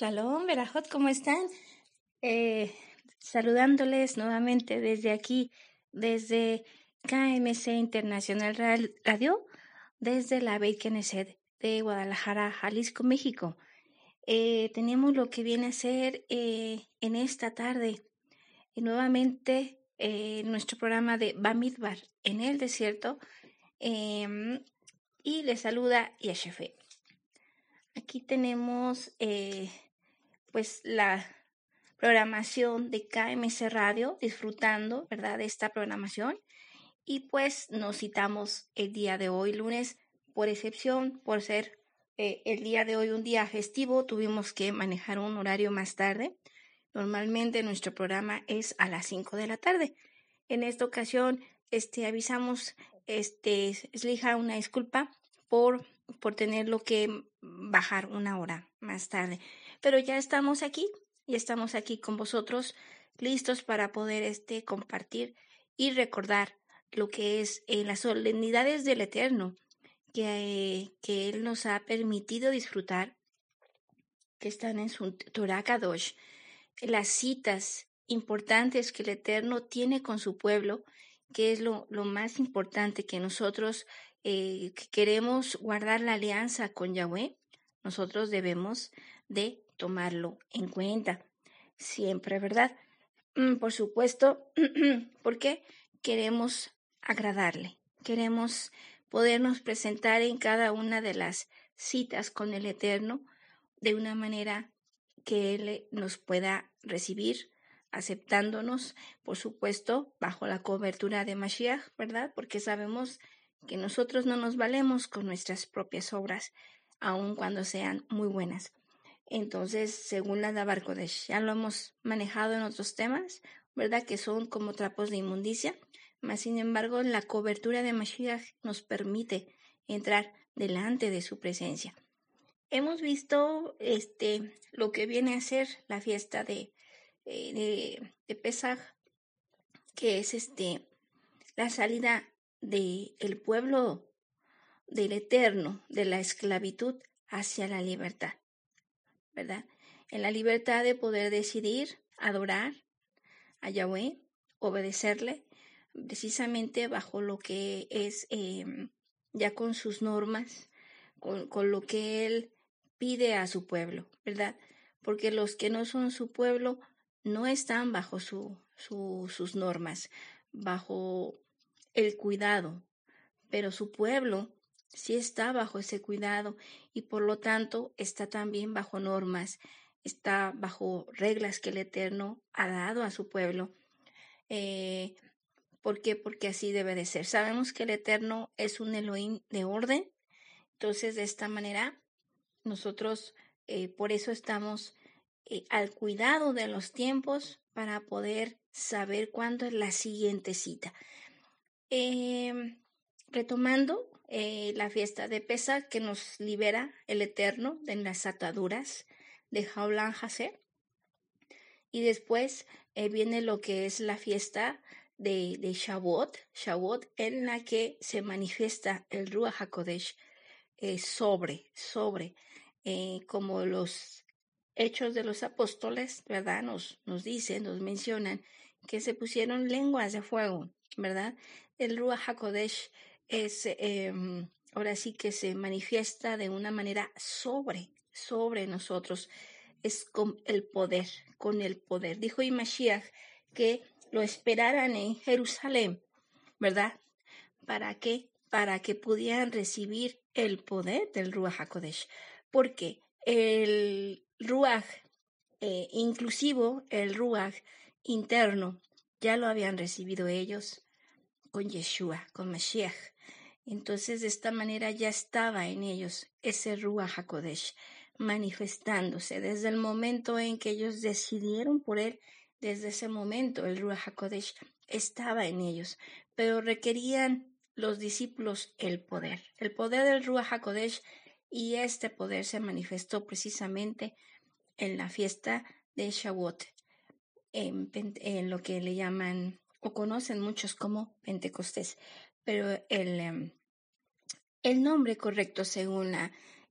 Shalom, Berajot, ¿cómo están? Eh, saludándoles nuevamente desde aquí, desde KMC Internacional Radio, desde la Beit Knesset de Guadalajara, Jalisco, México. Eh, tenemos lo que viene a ser eh, en esta tarde nuevamente nuestro programa de Bamidbar en el desierto em, y le saluda Yeshefe. Aquí tenemos pues la programación de KMC Radio, disfrutando, ¿verdad?, de esta programación. Y pues nos citamos el día de hoy, lunes, por excepción, por ser eh, el día de hoy un día festivo, tuvimos que manejar un horario más tarde. Normalmente nuestro programa es a las 5 de la tarde. En esta ocasión, este, avisamos, este, Slija, una disculpa por, por tenerlo que bajar una hora más tarde. Pero ya estamos aquí y estamos aquí con vosotros listos para poder este, compartir y recordar lo que es eh, las solemnidades del Eterno que, que Él nos ha permitido disfrutar, que están en su Torah Kadosh, las citas importantes que el Eterno tiene con su pueblo, que es lo, lo más importante que nosotros eh, que queremos guardar la alianza con Yahweh, nosotros debemos de tomarlo en cuenta. Siempre, ¿verdad? Mm, por supuesto, porque queremos agradarle, queremos podernos presentar en cada una de las citas con el Eterno de una manera que Él nos pueda recibir, aceptándonos, por supuesto, bajo la cobertura de Mashiach, ¿verdad? Porque sabemos que nosotros no nos valemos con nuestras propias obras, aun cuando sean muy buenas. Entonces, según la Kodesh, ya lo hemos manejado en otros temas, ¿verdad? Que son como trapos de inmundicia, mas sin embargo, la cobertura de Mashiach nos permite entrar delante de su presencia. Hemos visto este, lo que viene a ser la fiesta de, eh, de, Pesach, que es este, la salida del el pueblo del eterno, de la esclavitud hacia la libertad, ¿verdad? En la libertad de poder decidir adorar a Yahweh, obedecerle, precisamente bajo lo que es em, ya con sus normas, con, con, lo que Él pide a su pueblo, ¿verdad? Porque los que no son su pueblo no están bajo su, su, sus normas, bajo el cuidado, pero su pueblo sí está bajo ese cuidado y por lo tanto está también bajo normas, está bajo reglas que el Eterno ha dado a su pueblo. Eh, ¿Por qué? Porque así debe de ser. Sabemos que el Eterno es un Elohim de orden, entonces de esta manera nosotros eh, por eso estamos eh, al cuidado de los tiempos para poder saber cuándo es la siguiente cita. Retomando eh, la fiesta de Pesa que nos libera el Eterno de las ataduras de Jaulan Hase. Y después eh, viene lo que es la fiesta de, de Shavuot, en la que se manifiesta el Ruach HaKodesh eh, sobre, sobre, como los hechos de los apóstoles, ¿verdad? Nos, nos dicen, nos mencionan que se pusieron lenguas de fuego, ¿verdad? el Ruach HaKodesh es, em, ahora sí que se manifiesta de una manera sobre, sobre nosotros. Es con el poder, con el poder. Dijo Imashiach que lo esperaran en Jerusalén, ¿verdad? ¿Para qué? Para que pudieran recibir el poder del Ruach HaKodesh. Porque el Ruach eh, inclusivo, el Ruach interno, ya lo habían recibido ellos con Yeshua, con Mashiach. Entonces, de esta manera ya estaba en ellos ese Ruach HaKodesh manifestándose desde el momento en que ellos decidieron por él. Desde ese momento, el Ruach HaKodesh estaba en ellos, pero requerían los discípulos el poder, el poder del Ruach HaKodesh, y este poder se manifestó precisamente en la fiesta de Shavuot, en, en lo que le llaman o conocen muchos como Pentecostés, pero el, em, el nombre correcto según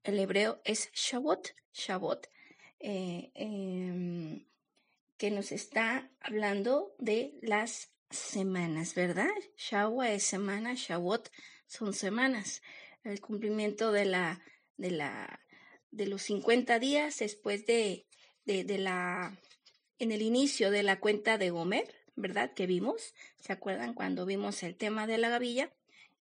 el hebreo es Shavuot, Shavuot, eh, em, que nos está hablando de las semanas, ¿verdad? Shawa es semana, Shawot son semanas. El cumplimiento de la, de la, de los 50 días después de, de, de la, en el inicio de la cuenta de Gomer, ¿verdad? Que vimos, ¿se acuerdan cuando vimos el tema de la gavilla?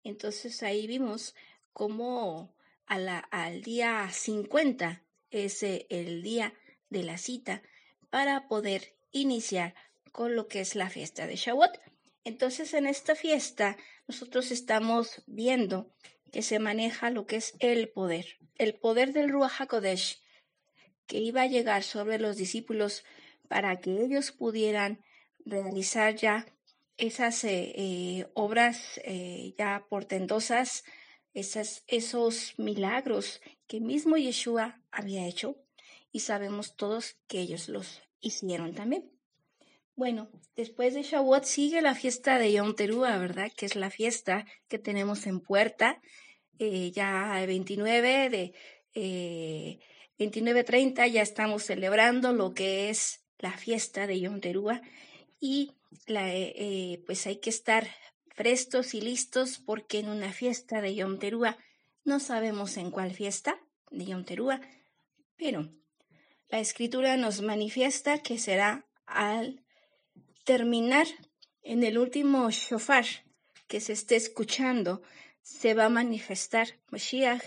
Entonces ahí vimos cómo a la, al día 50 es el día de la cita para poder iniciar con lo que es la fiesta de Shavuot. Entonces en esta fiesta nosotros estamos viendo que se maneja lo que es el poder, el poder del Ruach HaKodesh que iba a llegar sobre los discípulos para que ellos pudieran realizar ya esas eh, eh, obras eh, ya portentosas, esas, esos milagros que mismo Yeshua había hecho y sabemos todos que ellos los hicieron también. Bueno, después de Shavuot sigue la fiesta de Yom Teruah, ¿verdad? Que es la fiesta que tenemos en puerta, ya el 29 de 29-30 ya estamos celebrando lo que es la fiesta de Yom Teruah y la, eh, eh, pues hay que estar prestos y listos porque en una fiesta de Yom Teruah no sabemos en cuál fiesta de Yom Teruah, pero la escritura nos manifiesta que será al terminar en el último shofar que se esté escuchando, se va a manifestar Mashiach,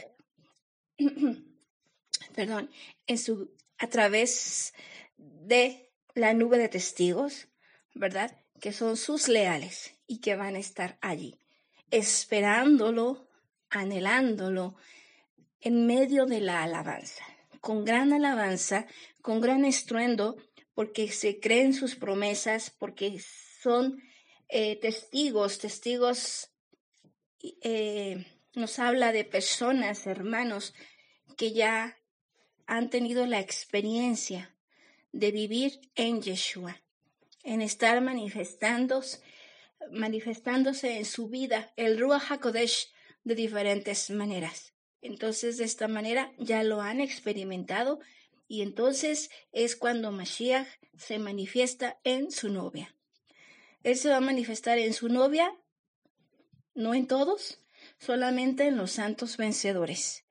perdón, en su, a través de la nube de testigos, ¿verdad? Que son sus leales y que van a estar allí, esperándolo, anhelándolo, en medio de la alabanza, con gran alabanza, con gran estruendo, porque se creen sus promesas, porque son eh, testigos, testigos, eh, nos habla de personas, hermanos, que ya han tenido la experiencia de vivir en Yeshua, en estar manifestándose, manifestándose en su vida el Ruach HaKodesh de diferentes maneras. Entonces, de esta manera ya lo han experimentado y entonces es cuando Mashiach se manifiesta en su novia. Él se va a manifestar en su novia, no en todos, solamente en los santos vencedores.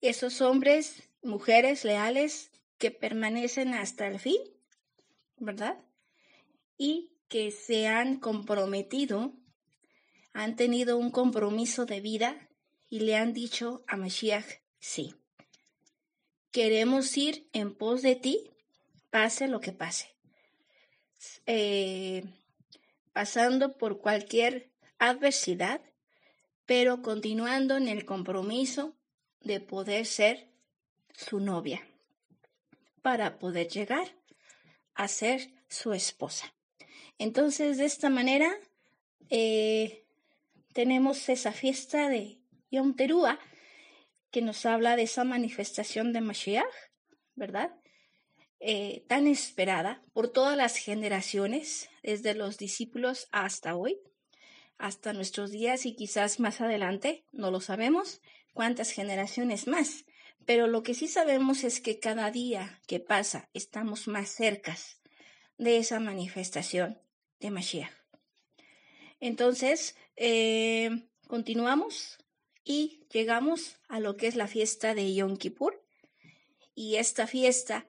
Esos hombres, mujeres leales que permanecen hasta el fin, ¿verdad? Y que se han comprometido, han tenido un compromiso de vida y le han dicho a Mashiach, sí, queremos ir en pos de ti, pase lo que pase. Eh, pasando por cualquier adversidad, pero continuando en el compromiso de poder ser su novia para poder llegar a ser su esposa. Entonces, de esta manera, eh, tenemos esa fiesta de Yom Teruah que nos habla de esa manifestación de Mashiach, ¿verdad? Eh, tan esperada por todas las generaciones, desde los discípulos hasta hoy, hasta nuestros días y quizás más adelante, no lo sabemos, cuántas generaciones más. Pero lo que sí sabemos es que cada día que pasa estamos más cerca de esa manifestación de Mashiach. Entonces, eh, continuamos y llegamos a lo que es la fiesta de Yom Kippur. Y esta fiesta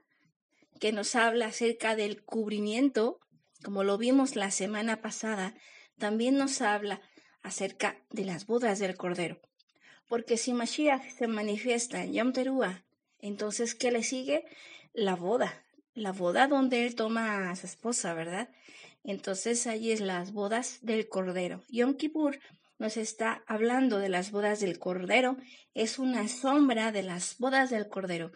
que nos habla acerca del cubrimiento, como lo vimos la semana pasada, también nos habla acerca de las bodas del Cordero. Porque si Mashiach se manifiesta en Yom Teruah, entonces, ¿qué le sigue? La boda. La boda donde él toma a su esposa, ¿verdad? Entonces, ahí es las bodas del Cordero. Yom Kippur nos está hablando de las bodas del Cordero. Es una sombra de las bodas del Cordero.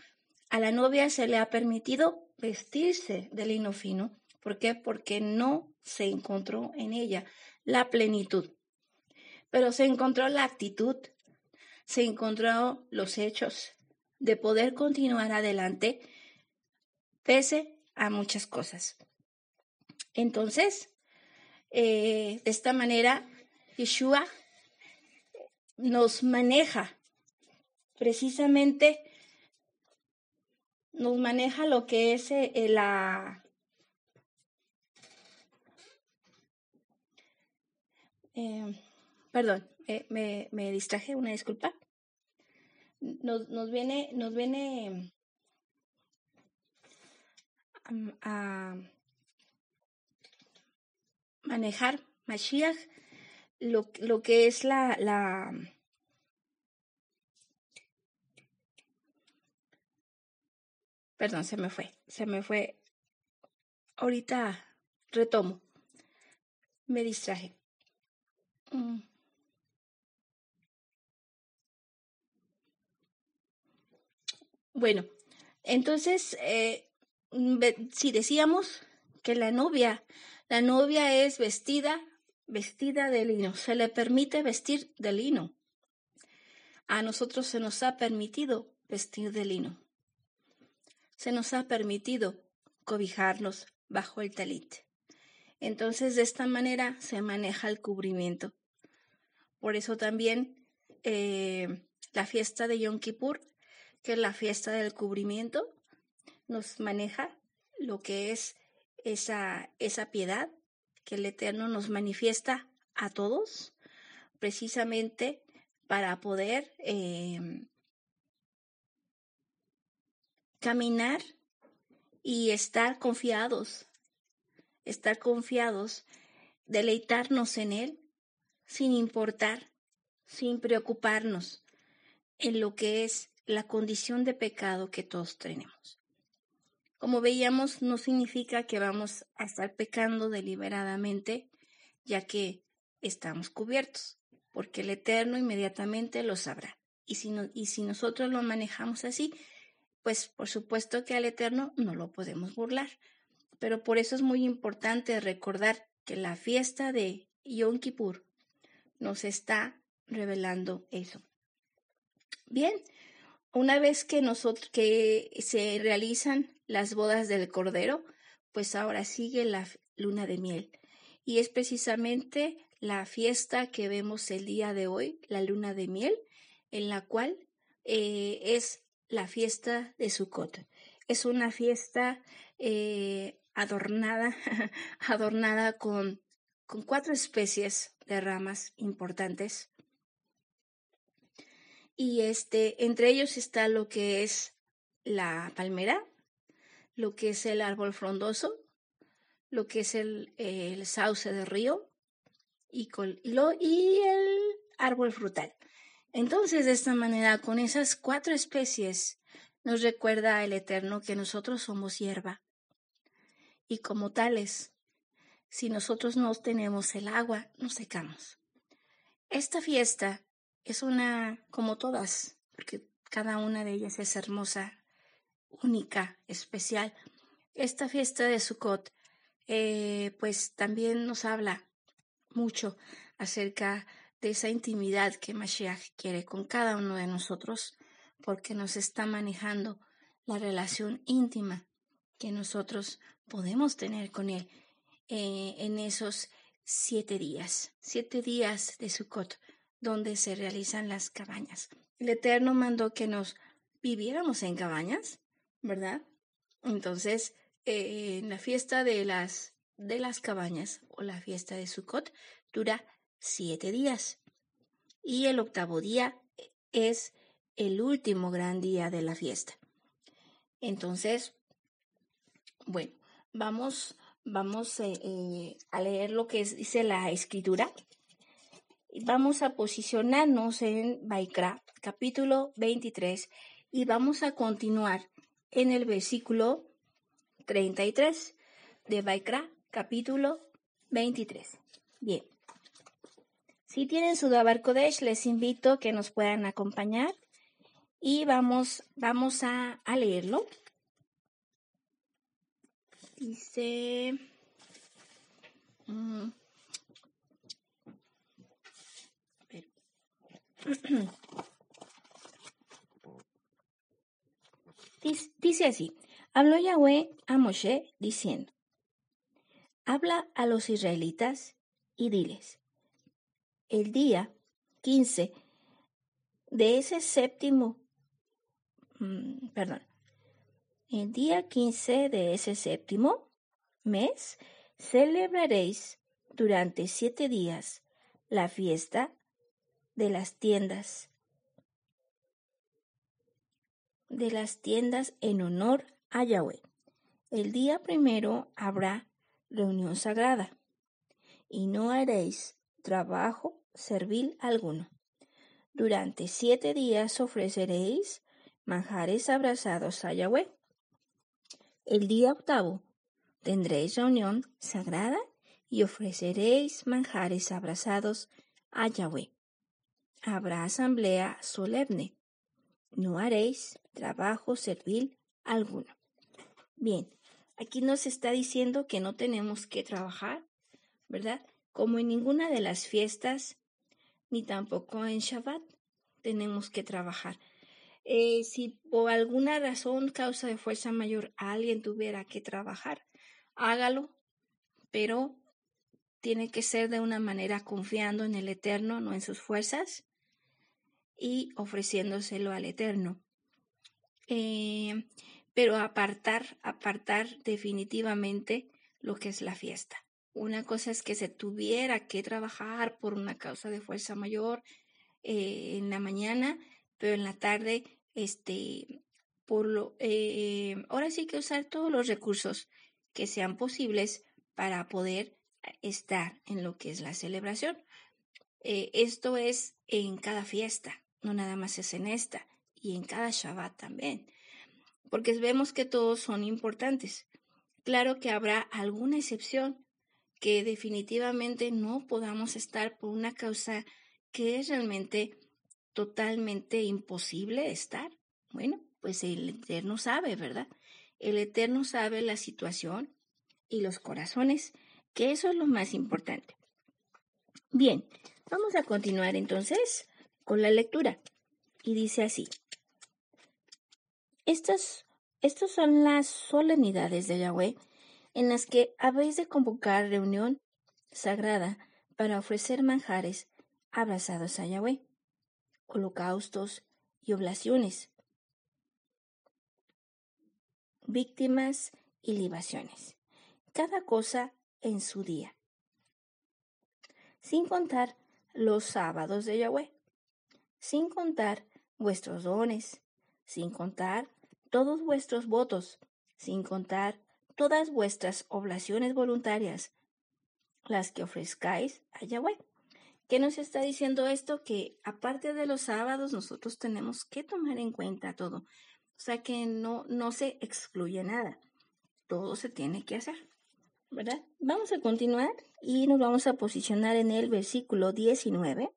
A la novia se le ha permitido vestirse de lino fino. ¿Por qué? Porque no se encontró en ella la plenitud. Pero se encontró la actitud, se encontró los hechos de poder continuar adelante pese a muchas cosas. Entonces, eh, de esta manera, Yeshua nos maneja precisamente nos maneja lo que es eh, la... Eh, perdón, eh, me, me, distraje, una disculpa. Nos, nos viene, nos viene a manejar Mashiach lo, lo que es la, la Perdón, se me fue, se me fue. Ahorita retomo. Me distraje. Mm. Bueno, entonces, eh, si decíamos que la novia, la novia es vestida, vestida de lino, se le permite vestir de lino. A nosotros se nos ha permitido vestir de lino se nos ha permitido cobijarnos bajo el talit. Entonces, de esta manera se maneja el cubrimiento. Por eso también eh, la fiesta de Yom Kippur, que es la fiesta del cubrimiento, nos maneja lo que es esa, esa piedad que el Eterno nos manifiesta a todos, precisamente para poder eh, caminar y estar confiados, estar confiados, deleitarnos en Él sin importar, sin preocuparnos en lo que es la condición de pecado que todos tenemos. Como veíamos, no significa que vamos a estar pecando deliberadamente, ya que estamos cubiertos, porque el Eterno inmediatamente lo sabrá. Y si, nosotros lo manejamos así, pues por supuesto que al Eterno no lo podemos burlar. Pero por eso es muy importante recordar que la fiesta de Yom Kippur nos está revelando eso. Bien, una vez que nosotros que se realizan las bodas del Cordero, pues ahora sigue la luna de miel. Y es precisamente la fiesta que vemos el día de hoy, la luna de miel, en la cual eh, es la fiesta de Sukkot. Es una fiesta eh, adornada, adornada con, con cuatro especies de ramas importantes. Y este, entre ellos está lo que es la palmera, lo que es el árbol frondoso, lo que es el, el sauce de río y, y el árbol frutal. Entonces, de esta manera, con esas cuatro especies, nos recuerda el Eterno que nosotros somos hierba. Y como tales, si nosotros no tenemos el agua, nos secamos. Esta fiesta es una, como todas, porque cada una de ellas es hermosa, única, especial. Esta fiesta de Sukkot, eh, pues también nos habla mucho acerca de esa intimidad que Mashiach quiere con cada uno de nosotros, porque nos está manejando la relación íntima que nosotros podemos tener con Él eh, en esos siete días, siete días de Sukkot, donde se realizan las cabañas. El Eterno mandó que nos viviéramos en cabañas, ¿verdad? Entonces, eh, la fiesta de las, de las cabañas o la fiesta de Sukkot dura siete días. Y el octavo día es el último gran día de la fiesta. Entonces, bueno, vamos, vamos eh, eh, a leer lo que dice la escritura. Vamos a posicionarnos en Baikra, capítulo 23, y vamos a continuar en el versículo 33 de Baikra, capítulo 23. Bien. Si tienen su Dabar Kodesh, les invito a que nos puedan acompañar y vamos, vamos a, leerlo. Dice... Mm, dice así, habló Yahweh a Moshe diciendo, habla a los israelitas y diles, el día 15 de ese séptimo, mm, perdón, El día 15 de ese séptimo mes celebraréis durante siete días la fiesta de las tiendas de las tiendas en honor a Yahweh. El día primero habrá reunión sagrada y no haréis trabajo servil alguno. Durante siete días ofreceréis manjares abrazados a Yahweh. El día octavo tendréis reunión sagrada y ofreceréis manjares abrazados a Yahweh. Habrá asamblea solemne. No haréis trabajo servil alguno. Bien, aquí nos está diciendo que no tenemos que trabajar, ¿verdad? Como en ninguna de las fiestas, ni tampoco en Shabbat tenemos que trabajar. Eh, si por alguna razón, causa de fuerza mayor, alguien tuviera que trabajar, hágalo, pero tiene que ser de una manera confiando en el Eterno, no en sus fuerzas, y ofreciéndoselo al Eterno. Eh, pero apartar, apartar definitivamente lo que es la fiesta. Una cosa es que se tuviera que trabajar por una causa de fuerza mayor eh, en la mañana, pero en la tarde, este, por lo, eh, ahora sí que usar todos los recursos que sean posibles para poder estar en lo que es la celebración. esto es en cada fiesta, no nada más es en esta y en cada Shabbat también, porque vemos que todos son importantes. Claro que habrá alguna excepción que definitivamente no podamos estar por una causa que es realmente totalmente imposible estar. Bueno, pues el Eterno sabe, ¿verdad? El Eterno sabe la situación y los corazones, que eso es lo más importante. Bien, vamos a continuar entonces con la lectura. Y dice así. Estas, son las solemnidades de Yahweh en las que habéis de convocar reunión sagrada para ofrecer manjares abrazados a Yahweh, holocaustos y oblaciones, víctimas y libaciones, cada cosa en su día, sin contar los sábados de Yahweh, sin contar vuestros dones, sin contar todos vuestros votos, sin contar todas vuestras oblaciones voluntarias, las que ofrezcáis a Yahweh. ¿Qué nos está diciendo esto? Que aparte de los sábados, nosotros tenemos que tomar en cuenta todo. O sea que no, no se excluye nada. Todo se tiene que hacer. ¿Verdad? Vamos a continuar y nos vamos a posicionar en el versículo 19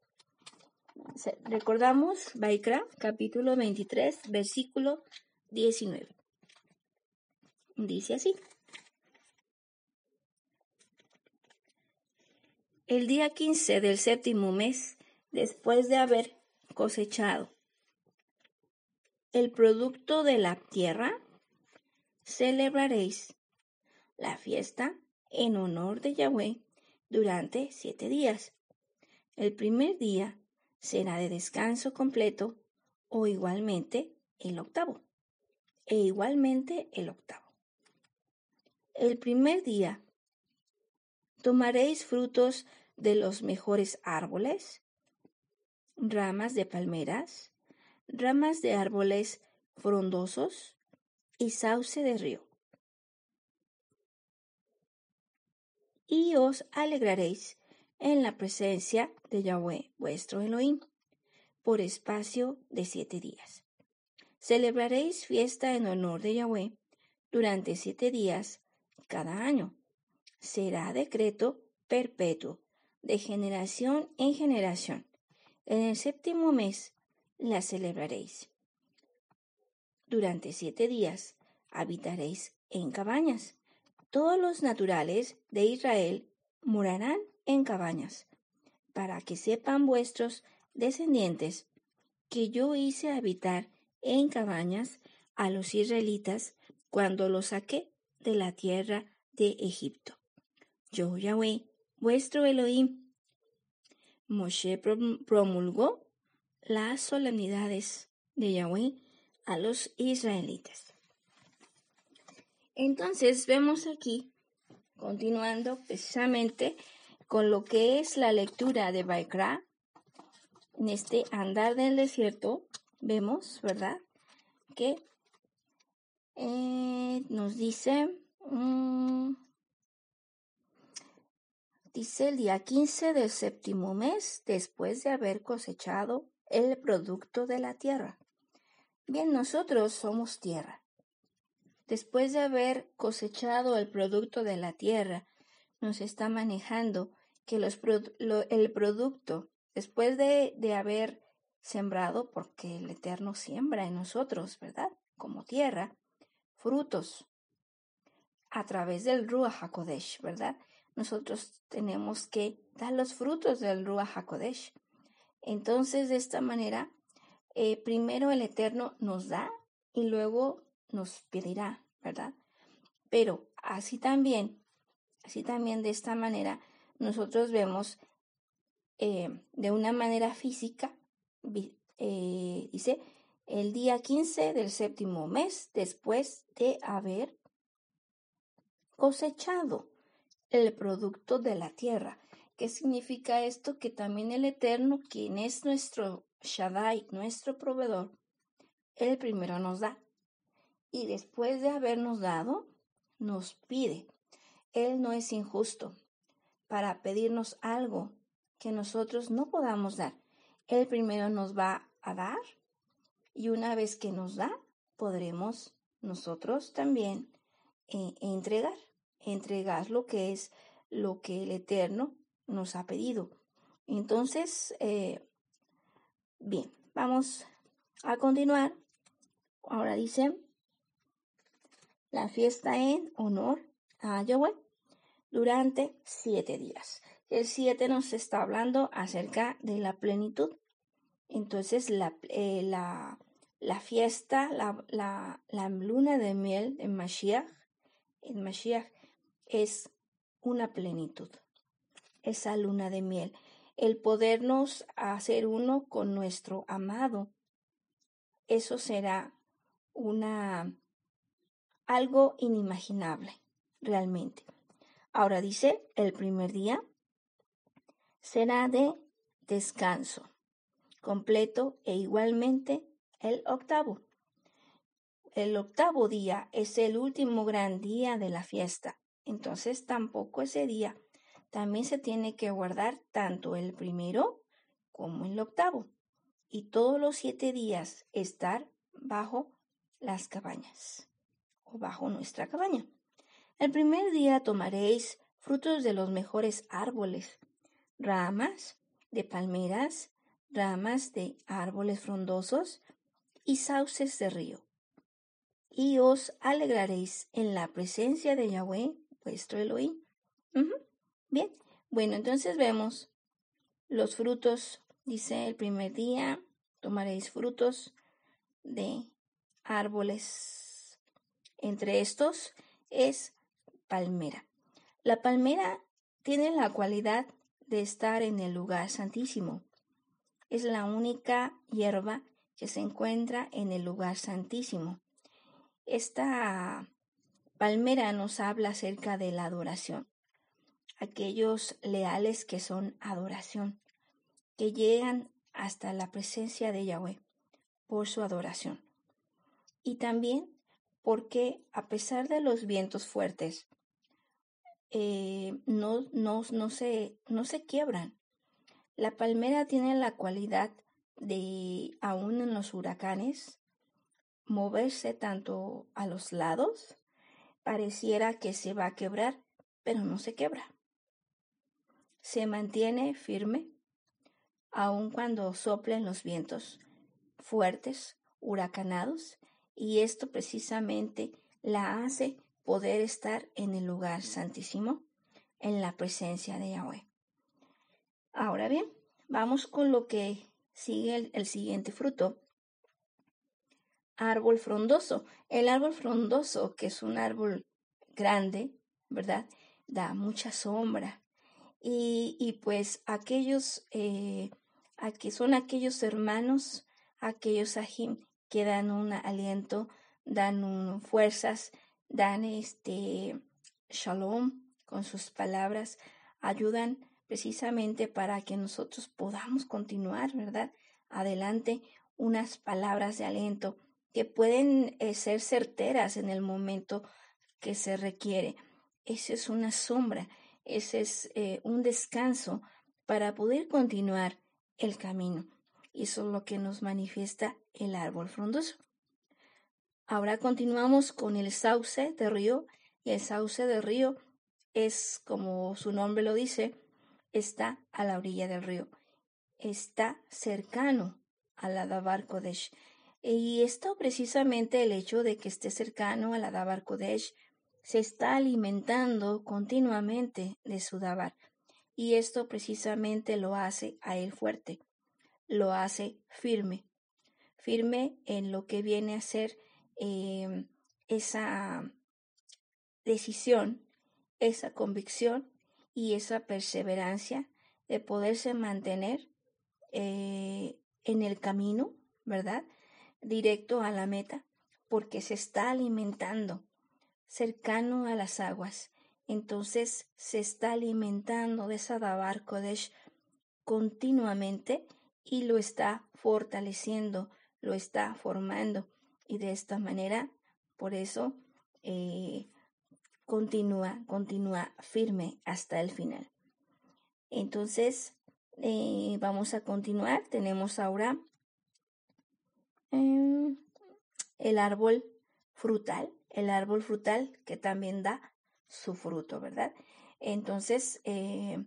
Recordamos Baikra, capítulo 23, versículo 19. Dice así. El día 15 del séptimo mes, después de haber cosechado el producto de la tierra, celebraréis la fiesta en honor de Yahweh durante siete días. El primer día será de descanso completo o igualmente el octavo. E igualmente el octavo. El primer día tomaréis frutos de los mejores árboles, ramas de palmeras, ramas de árboles frondosos y sauce de río. Y os alegraréis en la presencia de Yahweh, vuestro Elohim, por espacio de siete días. Celebraréis fiesta en honor de Yahweh durante siete días cada año. Será decreto perpetuo, de generación en generación. En el séptimo mes la celebraréis. Durante siete días habitaréis en cabañas. Todos los naturales de Israel morarán en cabañas, para que sepan vuestros descendientes que yo hice habitar en cabañas a los israelitas cuando los saqué de la tierra de Egipto. Yo, Yahweh, vuestro Elohim. Moshe promulgó las solemnidades de Yahweh a los israelitas. Entonces vemos aquí, continuando precisamente con lo que es la lectura de Baikra, en este andar del desierto, vemos, ¿verdad? Que eh, nos dice, mm, dice el día 15 del séptimo mes, después de haber cosechado el producto de la tierra. Bien, nosotros somos tierra. Después de haber cosechado el producto de la tierra, nos está manejando que los, el producto, después de, de haber sembrado, porque el Eterno siembra en nosotros, ¿verdad? Como tierra, frutos a través del Ruach HaKodesh, ¿verdad? Nosotros tenemos que dar los frutos del Ruach HaKodesh. Entonces, de esta manera, eh, primero el Eterno nos da y luego nos pedirá, ¿verdad? Pero así también, así también de esta manera, nosotros vemos eh, de una manera física, eh, dice, el día 15 del séptimo mes después de haber cosechado el producto de la tierra. ¿Qué significa esto? Que también el Eterno, quien es nuestro Shaddai, nuestro proveedor, Él primero nos da. Y después de habernos dado, nos pide. Él no es injusto para pedirnos algo que nosotros no podamos dar. Él primero nos va a dar y una vez que nos da, podremos nosotros también eh, entregar, entregar lo que es lo que el Eterno nos ha pedido. Entonces, eh, bien, vamos a continuar. Ahora dice la fiesta en honor a Yahweh durante siete días. El siete nos está hablando acerca de la plenitud. Entonces, la, eh, la, la fiesta, la, la, la, luna de miel en Mashiach, en Mashiach es una plenitud, esa luna de miel, el podernos hacer uno con nuestro amado. Eso será una algo inimaginable, realmente. Ahora dice, el primer día será de descanso completo e igualmente el octavo. El octavo día es el último gran día de la fiesta. Entonces tampoco ese día también se tiene que guardar tanto el primero como el octavo. Y todos los siete días estar bajo las cabañas o bajo nuestra cabaña. El primer día tomaréis frutos de los mejores árboles, ramas de palmeras, ramas de árboles frondosos y sauces de río. Y os alegraréis en la presencia de Yahweh, vuestro Elohim. Bien, bueno, entonces vemos los frutos, dice el primer día, tomaréis frutos de árboles. Entre estos es palmera. La palmera tiene la cualidad de estar en el lugar santísimo. Es la única hierba que se encuentra en el lugar santísimo. Esta palmera nos habla acerca de la adoración. Aquellos leales que son adoración, que llegan hasta la presencia de Yahweh por su adoración. Y también porque a pesar de los vientos fuertes, eh, no, no, no, se, no se quiebran. La palmera tiene la cualidad de, aún en los huracanes, moverse tanto a los lados, pareciera que se va a quebrar, pero no se quebra. Se mantiene firme, aun cuando soplen los vientos fuertes, huracanados, y esto precisamente la hace poder estar en el lugar santísimo, en la presencia de Yahweh. Ahora bien, vamos con lo que sigue el, siguiente fruto. Árbol frondoso. El árbol frondoso, que es un árbol grande, ¿verdad? Da mucha sombra. Y, y pues aquellos, eh, aquí son aquellos hermanos, aquellos ajim que dan un aliento, dan fuerzas dan este shalom con sus palabras, ayudan precisamente para que nosotros podamos continuar, ¿verdad? Adelante, unas palabras de aliento que pueden eh, ser certeras en el momento que se requiere. Esa es una sombra, ese es eh, un descanso para poder continuar el camino. Y eso es lo que nos manifiesta el árbol frondoso. Ahora continuamos con el sauce de río. Y el sauce de río es, como su nombre lo dice, está a la orilla del río. Está cercano a la Dabar Kodesh. Y esto precisamente el hecho de que esté cercano a la Dabar Kodesh se está alimentando continuamente de su Dabar. Y esto precisamente lo hace a él fuerte, lo hace firme, firme en lo que viene a ser em, esa decisión, esa convicción y esa perseverancia de poderse mantener eh, en el camino, ¿verdad? Directo a la meta, porque se está alimentando cercano a las aguas. Entonces se está alimentando de Sadabar Kodesh continuamente y lo está fortaleciendo, lo está formando. Y de esta manera, por eso, eh, continúa, continúa firme hasta el final. Entonces, eh, vamos a continuar. Tenemos ahora em, el árbol frutal, el árbol frutal que también da su fruto, ¿verdad? Entonces, eh,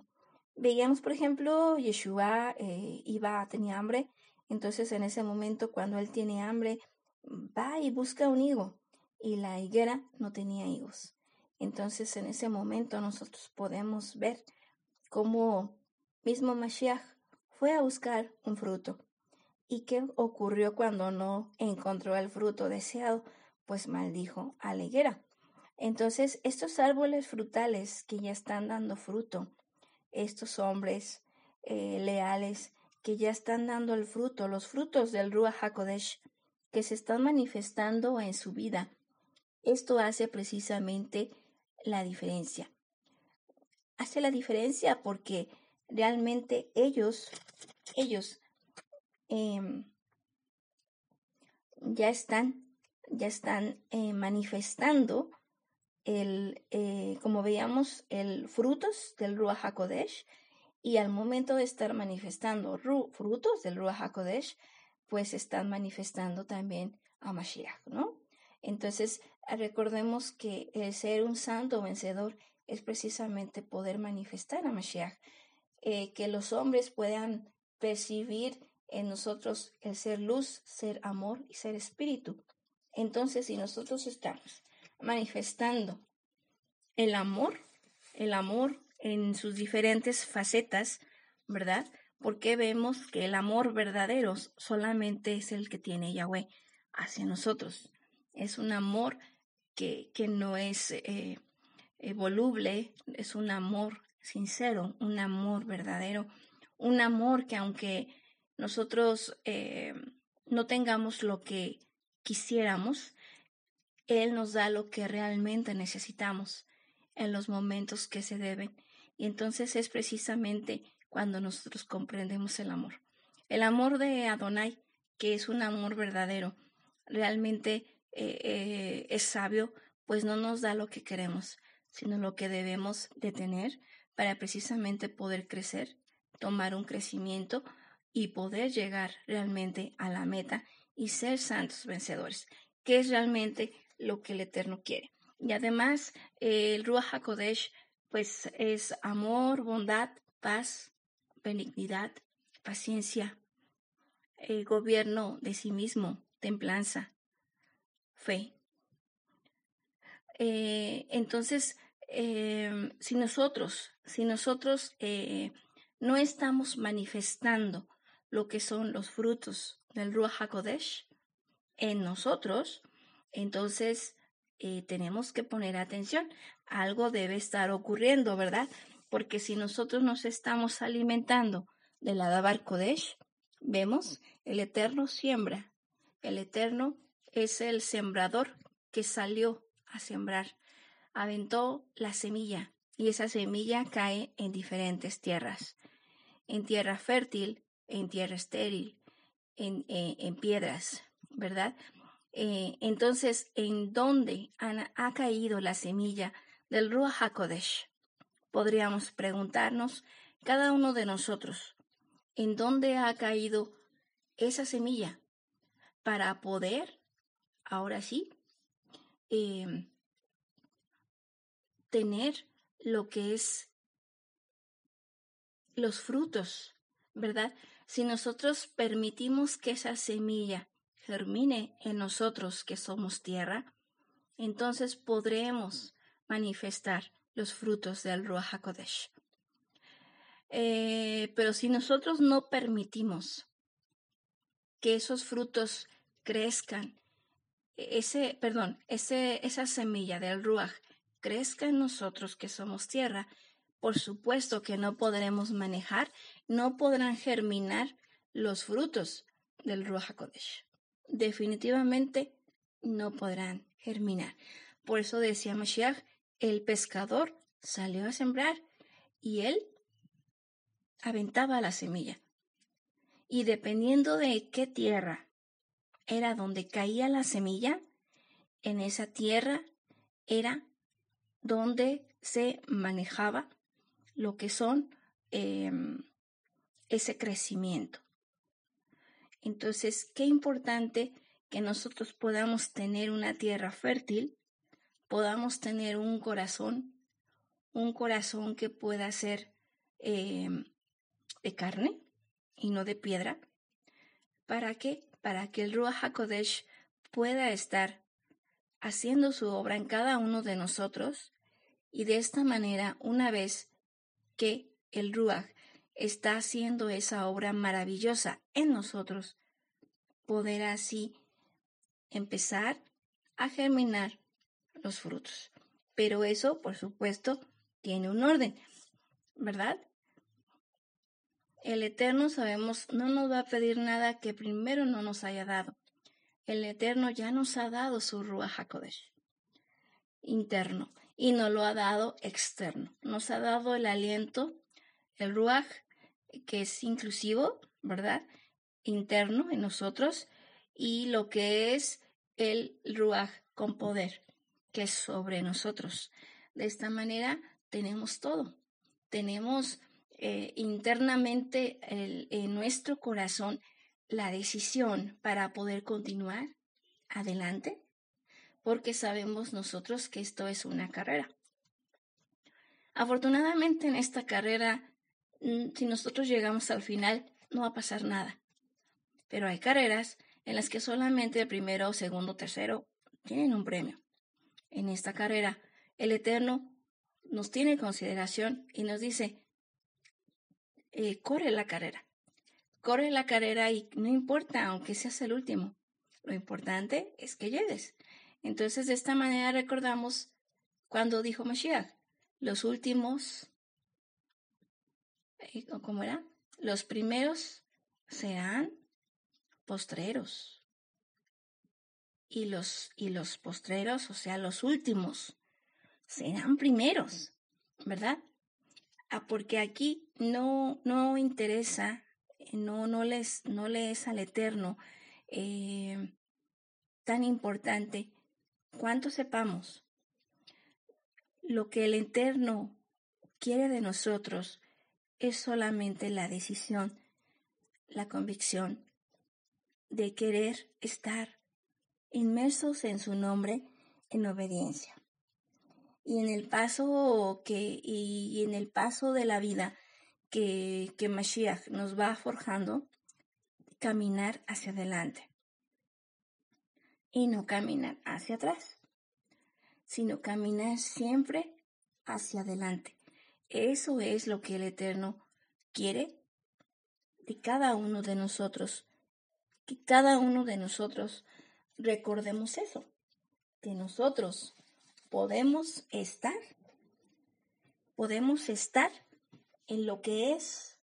veíamos, por ejemplo, Yeshua iba, tenía hambre, entonces en ese momento cuando él tiene hambre, va y busca un higo y la higuera no tenía higos. Entonces en ese momento nosotros podemos ver cómo mismo Mashiach fue a buscar un fruto. ¿Y qué ocurrió cuando no encontró el fruto deseado? Pues maldijo a la higuera. Entonces, estos árboles frutales que ya están dando fruto, estos hombres eh, leales que ya están dando el fruto, los frutos del Ruach HaKodesh, que se están manifestando en su vida, esto hace precisamente la diferencia. Hace la diferencia porque realmente ellos, ellos em, ya están, ya están eh, manifestando el, eh, como veíamos, el frutos del Ruach HaKodesh y al momento de estar manifestando frutos del Ruach HaKodesh, pues están manifestando también a Mashiach, ¿no? Entonces, recordemos que el ser un santo vencedor es precisamente poder manifestar a Mashiach, eh, que los hombres puedan percibir en nosotros el ser luz, ser amor y ser espíritu. Entonces, si nosotros estamos manifestando el amor, el amor en sus diferentes facetas, ¿verdad? Porque vemos que el amor verdadero solamente es el que tiene Yahweh hacia nosotros. Es un amor que, que no es eh, eh, voluble, es un amor sincero, un amor verdadero, un amor que aunque nosotros eh, no tengamos lo que quisiéramos, Él nos da lo que realmente necesitamos en los momentos que se deben. Y entonces es precisamente cuando nosotros comprendemos el amor. El amor de Adonai, que es un amor verdadero, realmente eh, eh, es sabio, pues no nos da lo que queremos, sino lo que debemos de tener para precisamente poder crecer, tomar un crecimiento y poder llegar realmente a la meta y ser santos vencedores, que es realmente lo que el Eterno quiere. Y además, el Ruach HaKodesh, pues es amor, bondad, paz, benignidad, paciencia, el gobierno de sí mismo, templanza, fe. Eh, entonces, em, si nosotros, si nosotros eh, no estamos manifestando lo que son los frutos del Ruach HaKodesh en nosotros, entonces eh, tenemos que poner atención. Algo debe estar ocurriendo, ¿verdad? Porque si nosotros nos estamos alimentando de la Dabar Kodesh, vemos, el Eterno siembra. El Eterno es el sembrador que salió a sembrar. Aventó la semilla y esa semilla cae en diferentes tierras. En tierra fértil, en tierra estéril, en, eh, piedras, ¿verdad? Eh, entonces, ¿en dónde ha, caído la semilla del Ruach HaKodesh? Podríamos preguntarnos, cada uno de nosotros, ¿en dónde ha caído esa semilla para poder, ahora sí, em, tener lo que es los frutos, ¿verdad? Si nosotros permitimos que esa semilla germine en nosotros que somos tierra, entonces podremos manifestar los frutos del Ruach HaKodesh. Eh, pero si nosotros no permitimos que esos frutos crezcan, ese, perdón, ese, esa semilla del Ruach crezca en nosotros que somos tierra, por supuesto que no podremos manejar, no podrán germinar los frutos del Ruach HaKodesh. Definitivamente no podrán germinar. Por eso decía Mashiach, el pescador salió a sembrar y él aventaba la semilla. Y dependiendo de qué tierra era donde caía la semilla, en esa tierra era donde se manejaba lo que son em, ese crecimiento. Entonces, qué importante que nosotros podamos tener una tierra fértil, podamos tener un corazón, un corazón que pueda ser em, de carne y no de piedra. ¿Para qué? Para que el Ruach HaKodesh pueda estar haciendo su obra en cada uno de nosotros y de esta manera, una vez que el Ruach está haciendo esa obra maravillosa en nosotros, poder así empezar a germinar los frutos. Pero eso, por supuesto, tiene un orden, ¿verdad? El Eterno, sabemos, no nos va a pedir nada que primero no nos haya dado. El Eterno ya nos ha dado su Ruach HaKodesh interno y nos lo ha dado externo. Nos ha dado el aliento, el Ruach, que es inclusivo, ¿verdad? Interno en nosotros y lo que es el Ruach con poder, sobre nosotros. De esta manera tenemos todo. Tenemos eh, internamente en nuestro corazón la decisión para poder continuar adelante, porque sabemos nosotros que esto es una carrera. Afortunadamente en esta carrera, mm, si nosotros llegamos al final, no va a pasar nada. Pero hay carreras en las que solamente el primero, segundo, tercero tienen un premio. En esta carrera, el Eterno nos tiene en consideración y nos dice, eh, corre la carrera. Corre la carrera y no importa, aunque seas el último. Lo importante es que llegues. Entonces, de esta manera recordamos cuando dijo Mashiach, los últimos, eh, ¿cómo era? Los primeros serán postreros. Y los, y los postreros, o sea, los últimos, serán primeros, ¿verdad? Ah, porque aquí no, no interesa, no, no, les, no le es al Eterno eh, tan importante cuánto sepamos. Lo que el Eterno quiere de nosotros es solamente la decisión, la convicción de querer estar inmersos en su nombre en obediencia y en el paso que y, en el paso de la vida que, que Mashiach nos va forjando, caminar hacia adelante y no caminar hacia atrás, sino caminar siempre hacia adelante. Eso es lo que el Eterno quiere de cada uno de nosotros, que cada uno de nosotros recordemos eso, que nosotros podemos estar, podemos estar en lo que es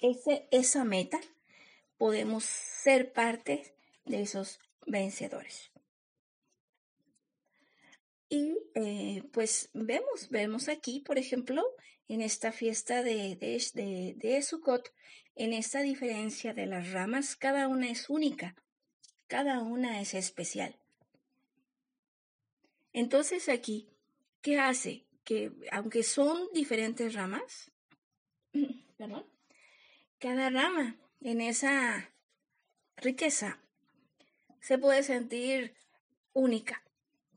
ese, esa meta, podemos ser parte de esos vencedores. Y eh, pues vemos, vemos aquí, por ejemplo, en esta fiesta de, de, de, Sukkot, en esta diferencia de las ramas, cada una es única, cada una es especial. Entonces aquí, ¿qué hace? Que aunque son diferentes ramas, perdón, cada rama en esa riqueza se puede sentir única.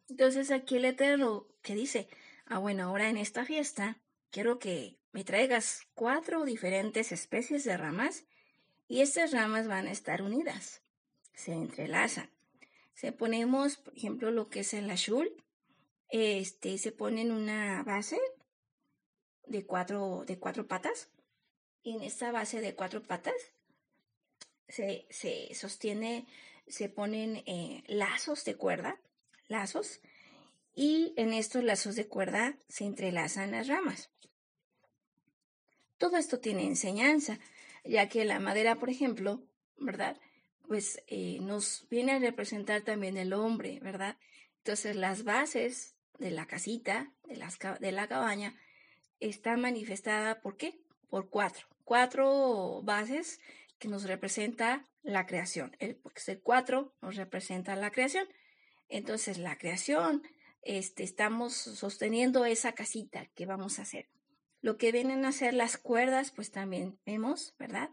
Entonces aquí el Eterno que dice, ah bueno, ahora en esta fiesta quiero que me traigas cuatro diferentes especies de ramas y estas ramas van a estar unidas, se entrelazan. Se ponemos, por ejemplo, lo que es el ashul, este, se pone en una base de cuatro, de cuatro patas y en esta base de cuatro patas se, se sostiene, se ponen eh, lazos de cuerda, lazos, y en estos lazos de cuerda se entrelazan las ramas. Todo esto tiene enseñanza, ya que la madera, por ejemplo, ¿verdad? Pues eh, nos viene a representar también el hombre, ¿verdad? Entonces las bases de la casita, de, las, de la cabaña, está manifestada, ¿por qué? Por cuatro cuatro bases que nos representa la creación. El, el cuatro nos representa la creación. Entonces, la creación, este, estamos sosteniendo esa casita que vamos a hacer. Lo que vienen a ser las cuerdas, pues también vemos, ¿verdad?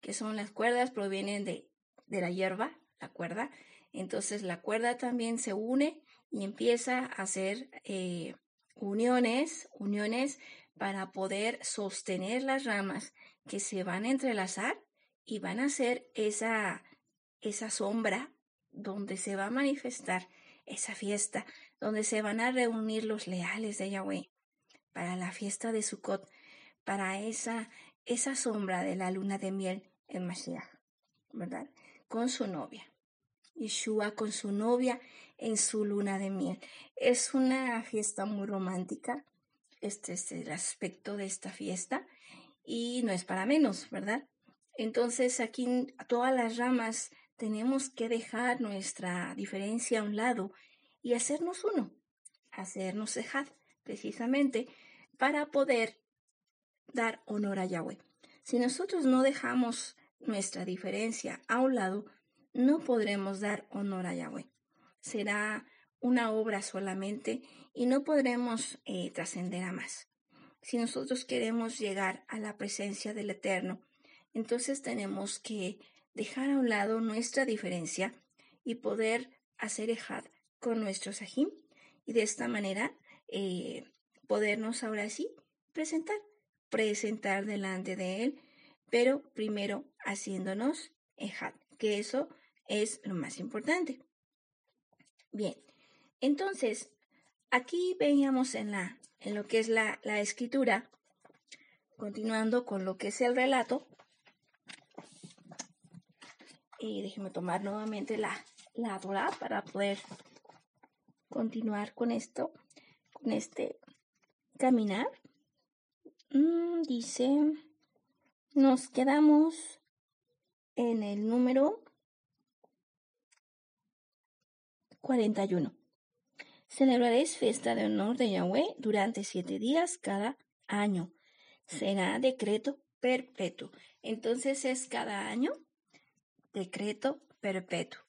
Que son las cuerdas, provienen de, de la hierba, la cuerda. Entonces, la cuerda también se une y empieza a hacer eh, uniones, uniones para poder sostener las ramas que se van a entrelazar y van a ser esa, esa sombra donde se va a manifestar esa fiesta, donde se van a reunir los leales de Yahweh para la fiesta de Sukkot, para esa, esa sombra de la luna de miel en Mashiach, ¿verdad? Con su novia. Yeshua con su novia en su luna de miel. Es una fiesta muy romántica, este es el aspecto de esta fiesta y no es para menos, ¿verdad? Entonces aquí todas las ramas tenemos que dejar nuestra diferencia a un lado y hacernos uno, hacernos ejad, precisamente para poder dar honor a Yahweh. Si nosotros no dejamos nuestra diferencia a un lado, no podremos dar honor a Yahweh. Será una obra solamente y no podremos eh, trascender a más. Si nosotros queremos llegar a la presencia del Eterno, entonces tenemos que dejar a un lado nuestra diferencia y poder hacer ejad con nuestro sahim y de esta manera eh, podernos ahora sí presentar, presentar delante de él, pero primero haciéndonos ejad, que eso es lo más importante. Bien, entonces, aquí veíamos en, la, en lo que es la, la escritura, continuando con lo que es el relato. Y déjeme tomar nuevamente la, la para poder continuar con esto, con este caminar. Mm, dice, nos quedamos en el número 41. Celebraréis fiesta de honor de Yahweh durante siete días cada año. Será decreto perpetuo. Entonces es cada año decreto perpetuo.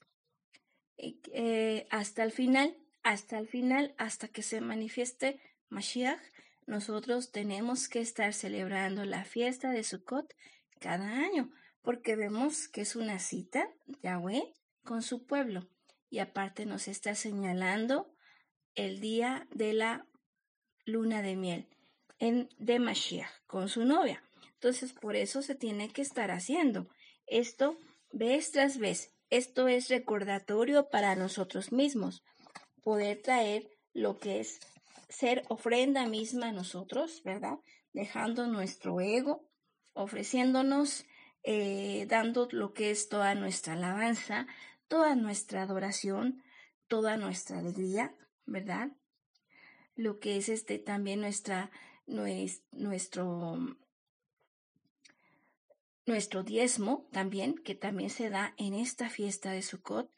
Eh, hasta el final, hasta el final, hasta que se manifieste Mashiach, nosotros tenemos que estar celebrando la fiesta de Sukkot cada año, porque vemos que es una cita, Yahweh, con su pueblo. Y aparte nos está señalando el día de la luna de miel en de Mashiach con su novia. Entonces, por eso se tiene que estar haciendo esto vez tras vez. Esto es recordatorio para nosotros mismos, poder traer lo que es ser ofrenda misma a nosotros, ¿verdad? Dejando nuestro ego, ofreciéndonos, eh, dando lo que es toda nuestra alabanza, toda nuestra adoración, toda nuestra alegría, ¿verdad? Lo que es este también nuestra, nuestro, nuestro diezmo también, que también se da en esta fiesta de Sukkot,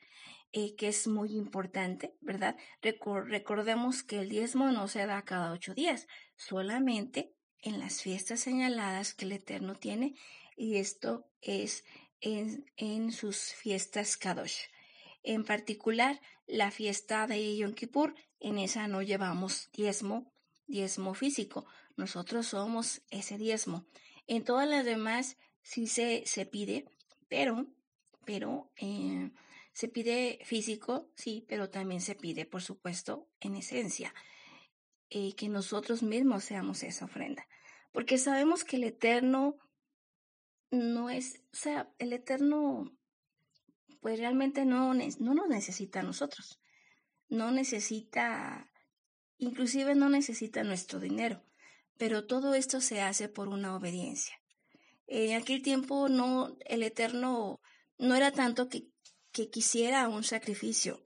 eh, que es muy importante, ¿verdad? recordemos que el diezmo no se da cada ocho días, solamente en las fiestas señaladas que el Eterno tiene, y esto es en, en sus fiestas Kadosh. En particular, la fiesta de Yom Kippur, en esa no llevamos diezmo, diezmo físico, nosotros somos ese diezmo. En todas las demás sí se, se pide, pero, pero eh, se pide físico, sí, pero también se pide, por supuesto, en esencia, eh, que nosotros mismos seamos esa ofrenda. Porque sabemos que el Eterno no es, o sea, el Eterno, pues realmente no, no nos necesita a nosotros. No necesita, inclusive no necesita nuestro dinero. Pero todo esto se hace por una obediencia. En aquel tiempo no, el Eterno no era tanto que, que quisiera un sacrificio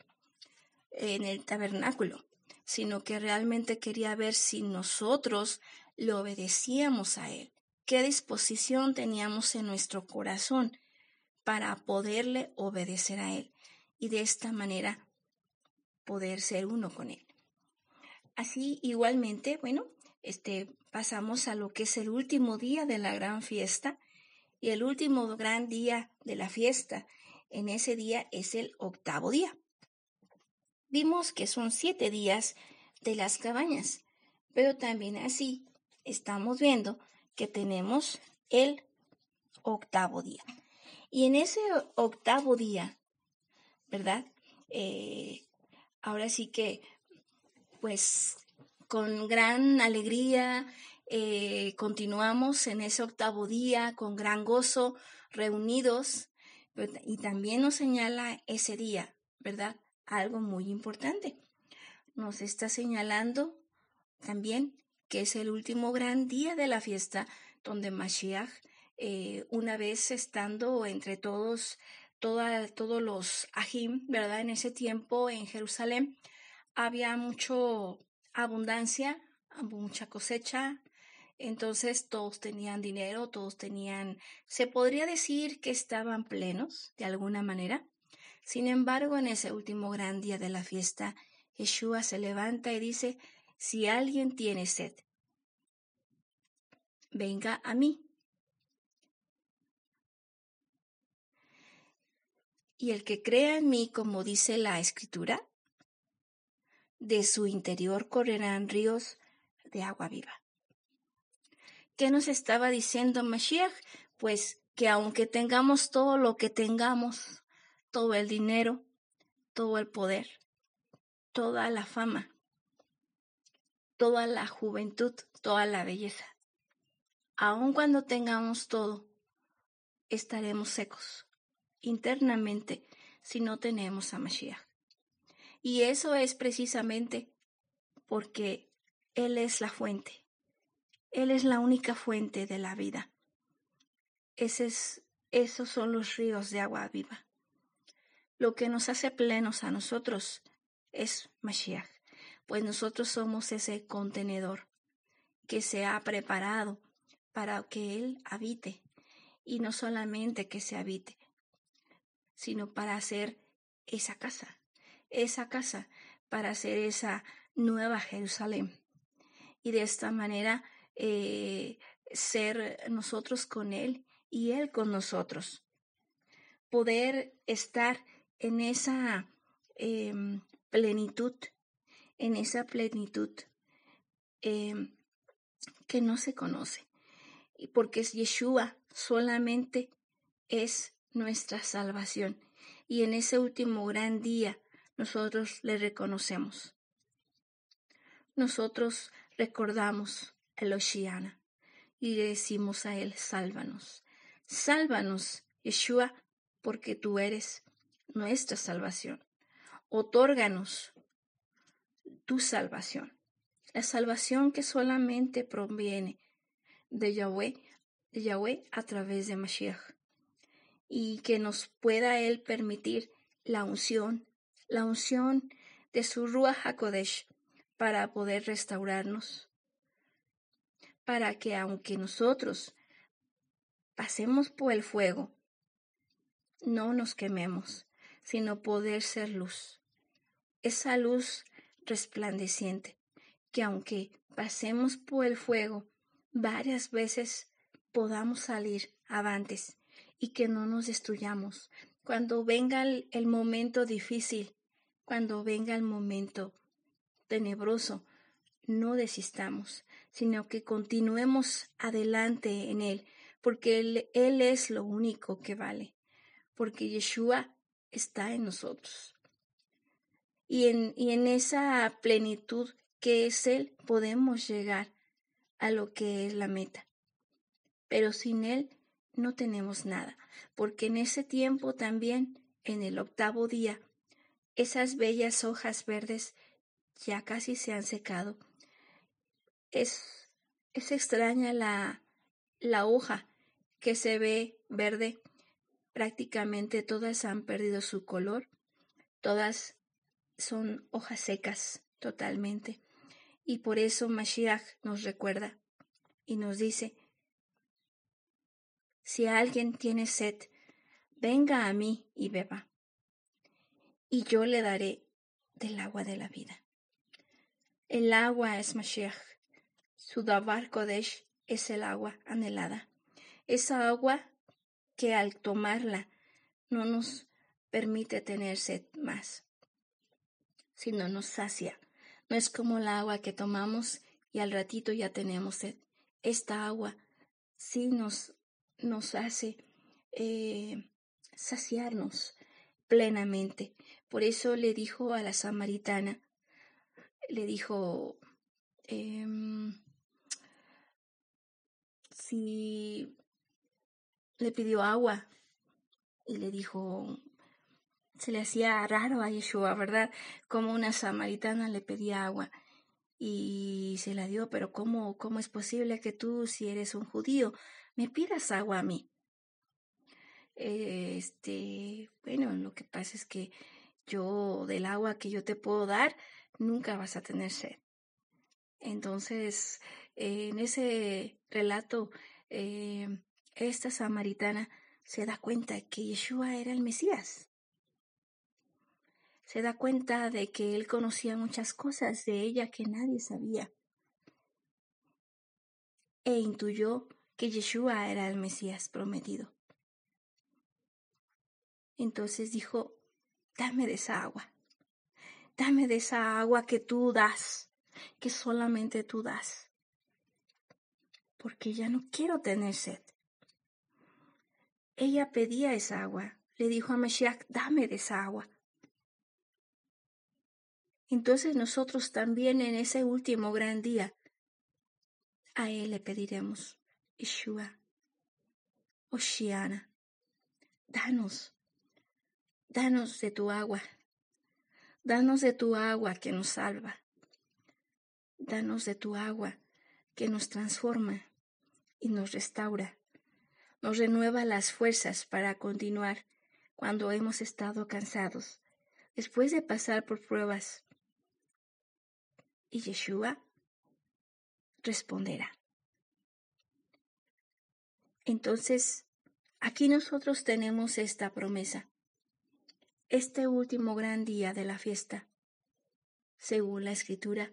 en el tabernáculo, sino que realmente quería ver si nosotros le obedecíamos a Él, qué disposición teníamos en nuestro corazón para poderle obedecer a Él y de esta manera poder ser uno con Él. Así igualmente, bueno, este, pasamos a lo que es el último día de la gran fiesta y el último gran día de la fiesta. En ese día es el octavo día. Vimos que son siete días de las cabañas, pero también así estamos viendo que tenemos el octavo día. Y en ese octavo día, ¿verdad? Eh, ahora sí que, pues con gran alegría eh, continuamos en ese octavo día con gran gozo, reunidos, y también nos señala ese día, ¿verdad? Algo muy importante. Nos está señalando también que es el último gran día de la fiesta, donde Mashiach, eh, una vez estando entre todos, todos los ajim, ¿verdad? En ese tiempo en Jerusalén, había mucho abundancia, mucha cosecha, entonces todos tenían dinero, todos tenían, se podría decir que estaban plenos de alguna manera. Sin embargo, en ese último gran día de la fiesta, Yeshua se levanta y dice, si alguien tiene sed, venga a mí. Y el que crea en mí, como dice la escritura, de su interior correrán ríos de agua viva. ¿Qué nos estaba diciendo Mashiach? Pues que aunque tengamos todo lo que tengamos, todo el dinero, todo el poder, toda la fama, toda la juventud, toda la belleza, aun cuando tengamos todo, estaremos secos internamente si no tenemos a Mashiach. Y eso es precisamente porque Él es la fuente. Él es la única fuente de la vida. Ese es, esos son los ríos de agua viva. Lo que nos hace plenos a nosotros es Mashiach, pues nosotros somos ese contenedor que se ha preparado para que Él habite, y no solamente que se habite, sino para hacer esa casa, esa casa para hacer esa nueva Jerusalén. Y de esta manera eh, ser nosotros con Él y Él con nosotros. Poder estar en esa em, plenitud, en esa plenitud em, que no se conoce. Y porque es Yeshua solamente es nuestra salvación. Y en ese último gran día nosotros le reconocemos. Nosotros recordamos y le decimos a él, sálvanos, sálvanos, Yeshua, porque tú eres nuestra salvación. Otórganos tu salvación, la salvación que solamente proviene de Yahweh, Yahweh a través de Mashiach, y que nos pueda Él permitir la unción la unción de su Ruach HaKodesh para poder restaurarnos, para que aunque nosotros pasemos por el fuego, no nos quememos, sino poder ser luz. Esa luz resplandeciente, que aunque pasemos por el fuego varias veces, podamos salir avantes y que no nos destruyamos. Cuando venga el, el momento difícil, cuando venga el momento tenebroso, no desistamos, sino que continuemos adelante en Él, porque Él, es lo único que vale, porque Yeshua está en nosotros. Y en, y en esa plenitud que es Él, podemos llegar a lo que es la meta. Pero sin Él no tenemos nada, porque en ese tiempo también, en el octavo día, esas bellas hojas verdes ya casi se han secado. Es, extraña la, la hoja que se ve verde. Prácticamente todas han perdido su color. Todas son hojas secas totalmente. Y por eso Mashiach nos recuerda y nos dice, si alguien tiene sed, venga a mí y beba, y yo le daré del agua de la vida. El agua es Mashiach. Su Davar Kodesh es el agua anhelada. Esa agua que al tomarla no nos permite tener sed más, sino nos sacia. No es como el agua que tomamos y al ratito ya tenemos sed. Esta agua sí nos, nos hace eh, saciarnos plenamente. Por eso le dijo a la samaritana, le dijo, em, si le pidió agua y le dijo, se le hacía raro a Yeshua, ¿verdad? Como una samaritana le pedía agua y se la dio, pero ¿cómo, cómo es posible que tú, si eres un judío, me pidas agua a mí? Este, bueno, lo que pasa es que yo del agua que yo te puedo dar, nunca vas a tener sed. Entonces, en ese relato, eh, esta samaritana se da cuenta que Yeshua era el Mesías. Se da cuenta de que él conocía muchas cosas de ella que nadie sabía. E intuyó que Yeshua era el Mesías prometido. Entonces dijo, dame de esa agua. Dame de esa agua que tú das, que solamente tú das. Porque ya no quiero tener sed. Ella pedía esa agua. Le dijo a Mashiach, dame de esa agua. Entonces nosotros también en ese último gran día, a Él le pediremos, Yeshua, Oshiana, danos, danos de tu agua. Danos de tu agua que nos salva. Danos de tu agua que nos transforma y nos restaura. Nos renueva las fuerzas para continuar cuando hemos estado cansados, después de pasar por pruebas. Y Yeshua responderá. Entonces, aquí nosotros tenemos esta promesa este último gran día de la fiesta, según la escritura,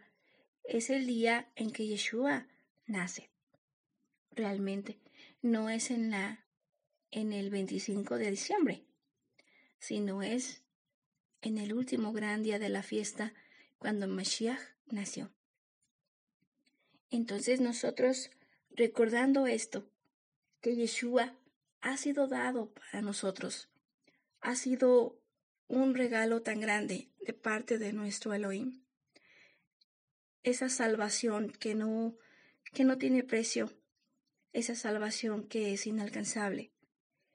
es el día en que Yeshua nace. Realmente no es en la en el 25 de diciembre, sino es en el último gran día de la fiesta cuando Mashiach nació. Entonces nosotros, recordando esto, que Yeshua ha sido dado para nosotros, ha sido un regalo tan grande de parte de nuestro Elohim. Esa salvación que no, que no tiene precio, esa salvación que es inalcanzable,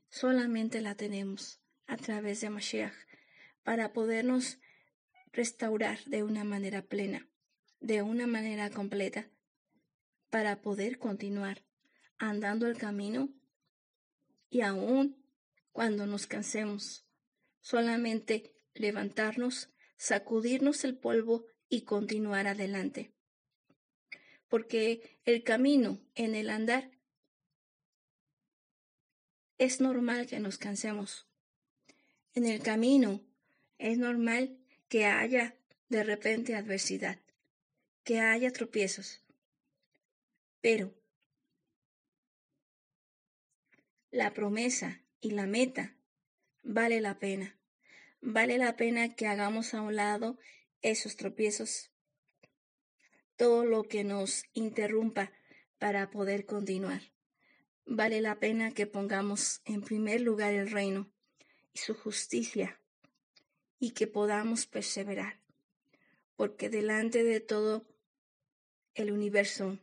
solamente la tenemos a través de Mashiach para podernos restaurar de una manera plena, de una manera completa, para poder continuar andando el camino y aún cuando nos cansemos solamente levantarnos, sacudirnos el polvo y continuar adelante. Porque el camino en el andar es normal que nos cansemos. En el camino es normal que haya de repente adversidad, que haya tropiezos. Pero la promesa y la meta vale la pena. Vale la pena que hagamos a un lado esos tropiezos, todo lo que nos interrumpa para poder continuar. Vale la pena que pongamos en primer lugar el reino y su justicia y que podamos perseverar, porque delante de todo el universo,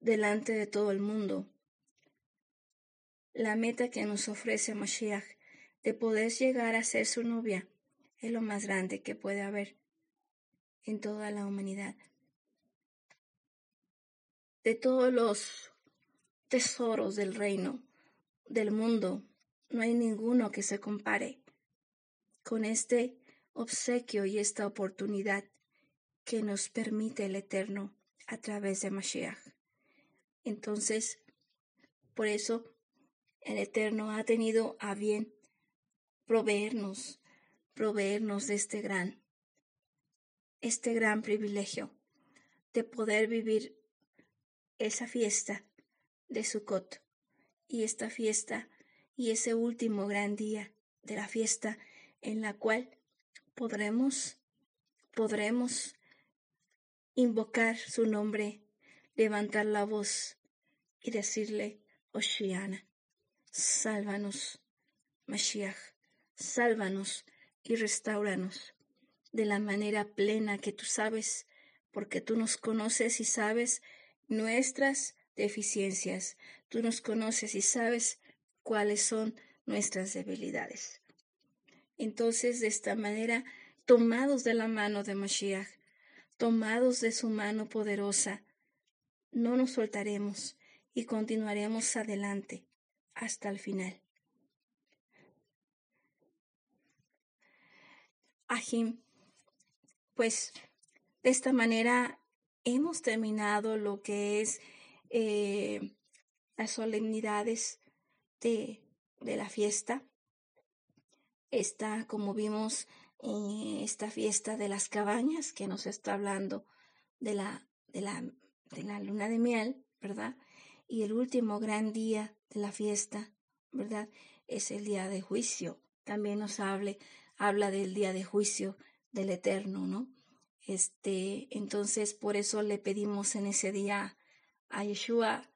delante de todo el mundo, la meta que nos ofrece Mashiach de poder llegar a ser su novia es lo más grande que puede haber en toda la humanidad. De todos los tesoros del reino, del mundo, no hay ninguno que se compare con este obsequio y esta oportunidad que nos permite el Eterno a través de Mashiach. Entonces, por eso el Eterno ha tenido a bien proveernos, proveernos de este gran, este gran privilegio de poder vivir esa fiesta de Sukkot y esta fiesta y ese último gran día de la fiesta en la cual podremos podremos invocar su nombre, levantar la voz y decirle, Oshiana, sálvanos, Mashiach, sálvanos y restauranos de la manera plena que tú sabes, porque tú nos conoces y sabes nuestras deficiencias, tú nos conoces y sabes cuáles son nuestras debilidades. Entonces, de esta manera, tomados de la mano de Mashiach, tomados de su mano poderosa, no nos soltaremos y continuaremos adelante hasta el final. Ajim. Pues de esta manera hemos terminado lo que es eh, las solemnidades de, de, la fiesta. Esta, como vimos, eh, esta fiesta de las cabañas que nos está hablando de la, de la, de la luna de miel, ¿verdad? Y el último gran día de la fiesta, ¿verdad? Es el día de juicio. También nos hable habla del día de juicio del Eterno, ¿no? Este, entonces por eso le pedimos en ese día a Yeshua,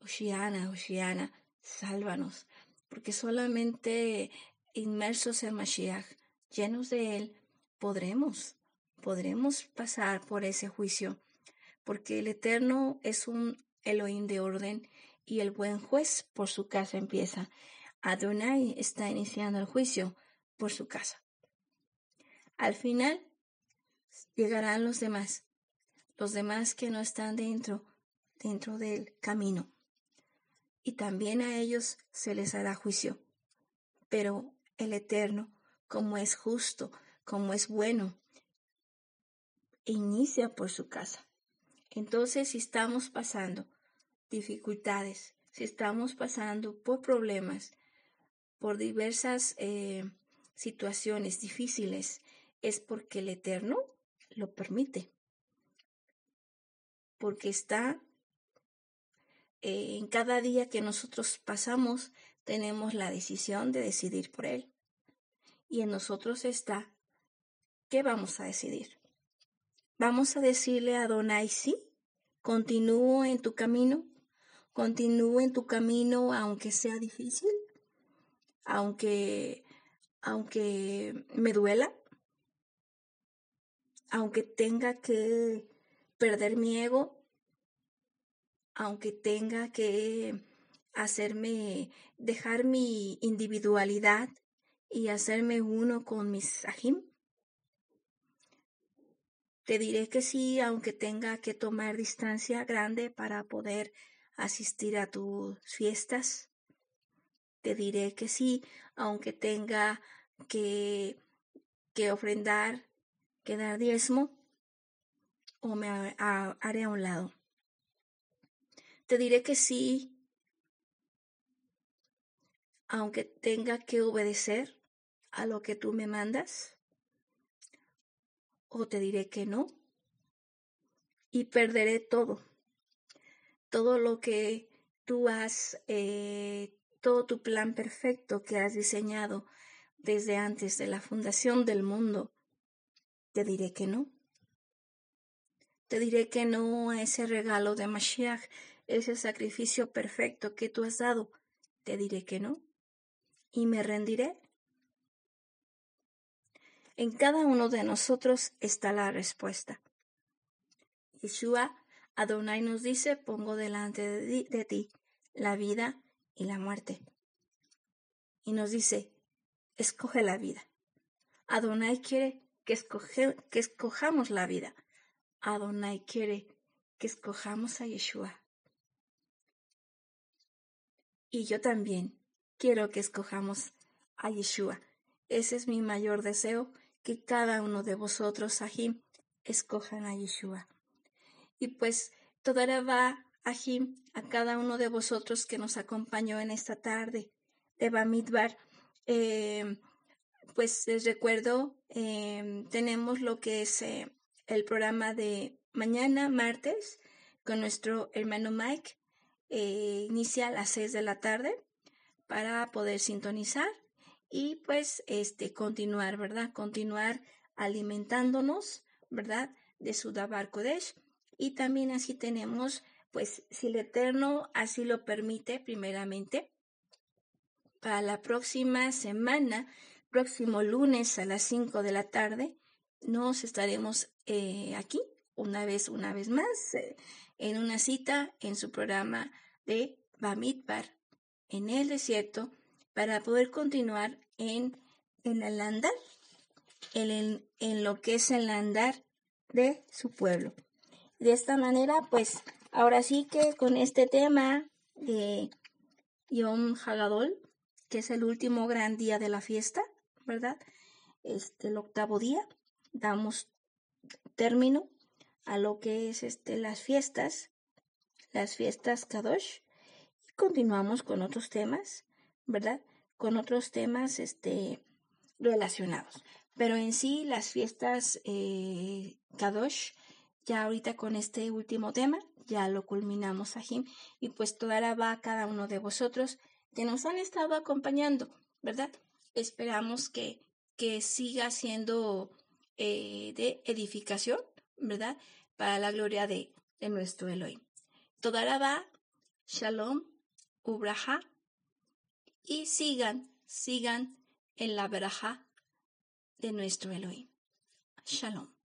Oshiana, Oshiana, sálvanos, porque solamente inmersos en Mashiach, llenos de él, podremos, podremos pasar por ese juicio, porque el Eterno es un Elohim de orden y el buen juez por su casa empieza. Adonai está iniciando el juicio por su casa. Al final llegarán los demás, los demás que no están dentro, dentro del camino. Y también a ellos se les hará juicio. Pero el Eterno, como es justo, como es bueno, inicia por su casa. Entonces, si estamos pasando dificultades, si estamos pasando por problemas, por diversas eh, situaciones difíciles, es porque el Eterno lo permite. Porque está eh, en cada día que nosotros pasamos, tenemos la decisión de decidir por Él. Y en nosotros está, ¿qué vamos a decidir? ¿Vamos a decirle a Donai sí? ¿Continúo en tu camino? ¿Continúo en tu camino aunque sea difícil? Aunque aunque me duela, aunque tenga que perder mi ego, aunque tenga que hacerme, dejar mi individualidad y hacerme uno con mis ajim. Te diré que sí, aunque tenga que tomar distancia grande para poder asistir a tus fiestas te diré que sí, aunque tenga que, que ofrendar, que dar diezmo, o me haré a un lado. Te diré que sí, aunque tenga que obedecer a lo que tú me mandas? ¿O te diré que no? Y perderé todo, todo lo que tú has, eh, todo tu plan perfecto que has diseñado desde antes de la fundación del mundo. Te diré que no. Te diré que no a ese regalo de Mashiach, ese sacrificio perfecto que tú has dado. Te diré que no y me rendiré. En cada uno de nosotros está la respuesta. Yeshua Adonai nos dice, pongo delante de, ti la vida y la muerte. Y nos dice, escoge la vida. Adonai quiere que, que escojamos la vida. Adonai quiere que escojamos a Yeshua. Y yo también quiero que escojamos a Yeshua. Ese es mi mayor deseo, que cada uno de vosotros, Sahim, escojan a Yeshua. Y pues toda va, Ahim, a cada uno de vosotros que nos acompañó en esta tarde de Bamidbar. Eh, pues les recuerdo, eh, tenemos lo que es eh, el programa de mañana, martes, con nuestro hermano Mike. inicia a las seis de la tarde para poder sintonizar y pues este continuar, ¿verdad? Continuar alimentándonos, ¿verdad? De su Dabar Kodesh y también así tenemos pues si el Eterno así lo permite primeramente para la próxima semana, próximo lunes a las 5 de la tarde, nos estaremos eh, aquí una vez, una vez más, eh, en una cita en su programa de Bamidbar en el desierto para poder continuar en, en el andar, en, en lo que es el andar de su pueblo. De esta manera, pues ahora sí que con este tema de Yom Hagadol, que es el último gran día de la fiesta, ¿verdad? Este, el octavo día, damos término a lo que es este, las fiestas, las fiestas Kadosh, continuamos con otros temas, ¿verdad? Con otros temas este, relacionados. Pero en sí, las fiestas eh, Kadosh, ya ahorita con este último tema, ya lo culminamos, Jim, y pues toda la va a cada uno de vosotros que nos han estado acompañando, ¿verdad? Esperamos que, que siga siendo eh, de edificación, ¿verdad? Para la gloria de, nuestro Elohim. Toda la va, Shalom, Ubraja y sigan, sigan en la braja de nuestro Elohim. Shalom.